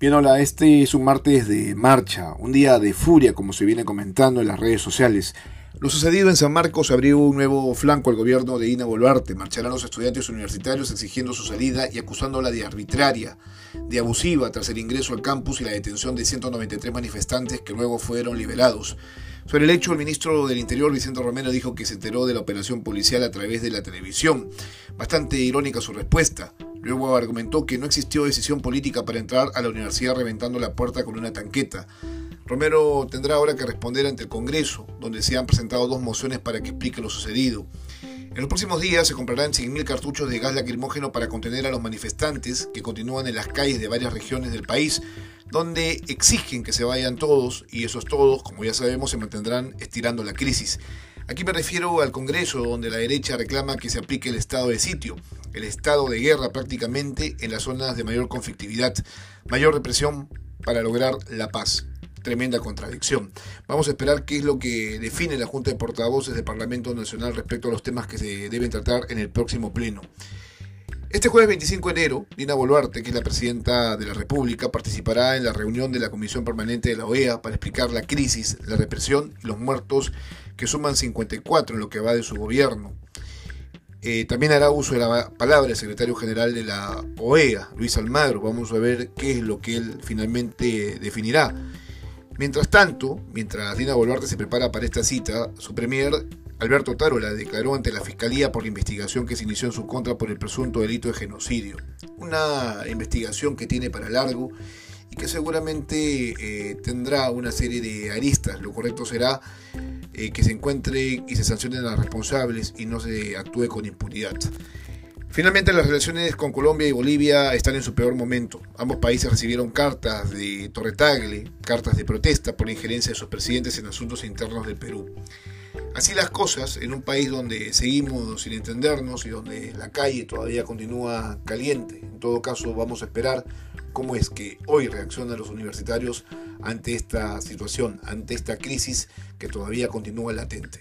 Bien, hola, este es un martes de marcha, un día de furia, como se viene comentando en las redes sociales. Lo sucedido en San Marcos abrió un nuevo flanco al gobierno de Ina Boluarte. Marcharán los estudiantes universitarios exigiendo su salida y acusándola de arbitraria, de abusiva tras el ingreso al campus y la detención de 193 manifestantes que luego fueron liberados. Sobre el hecho, el ministro del Interior, Vicente Romero, dijo que se enteró de la operación policial a través de la televisión. Bastante irónica su respuesta. Luego argumentó que no existió decisión política para entrar a la universidad reventando la puerta con una tanqueta. Romero tendrá ahora que responder ante el Congreso, donde se han presentado dos mociones para que explique lo sucedido. En los próximos días se comprarán 100.000 cartuchos de gas lacrimógeno para contener a los manifestantes que continúan en las calles de varias regiones del país, donde exigen que se vayan todos y esos todos, como ya sabemos, se mantendrán estirando la crisis. Aquí me refiero al Congreso, donde la derecha reclama que se aplique el estado de sitio, el estado de guerra prácticamente en las zonas de mayor conflictividad, mayor represión para lograr la paz. Tremenda contradicción. Vamos a esperar qué es lo que define la Junta de Portavoces del Parlamento Nacional respecto a los temas que se deben tratar en el próximo pleno. Este jueves 25 de enero, Dina Boluarte, que es la presidenta de la República, participará en la reunión de la Comisión Permanente de la OEA para explicar la crisis, la represión y los muertos que suman 54 en lo que va de su gobierno. Eh, también hará uso de la palabra el secretario general de la OEA, Luis Almagro. Vamos a ver qué es lo que él finalmente definirá. Mientras tanto, mientras Dina Boluarte se prepara para esta cita, su premier Alberto Tarola declaró ante la Fiscalía por la investigación que se inició en su contra por el presunto delito de genocidio. Una investigación que tiene para largo y que seguramente eh, tendrá una serie de aristas. Lo correcto será eh, que se encuentre y se sancionen a los responsables y no se actúe con impunidad. Finalmente, las relaciones con Colombia y Bolivia están en su peor momento. Ambos países recibieron cartas de Torretagle, cartas de protesta por la injerencia de sus presidentes en asuntos internos del Perú. Así las cosas, en un país donde seguimos sin entendernos y donde la calle todavía continúa caliente. En todo caso, vamos a esperar cómo es que hoy reaccionan los universitarios ante esta situación, ante esta crisis que todavía continúa latente.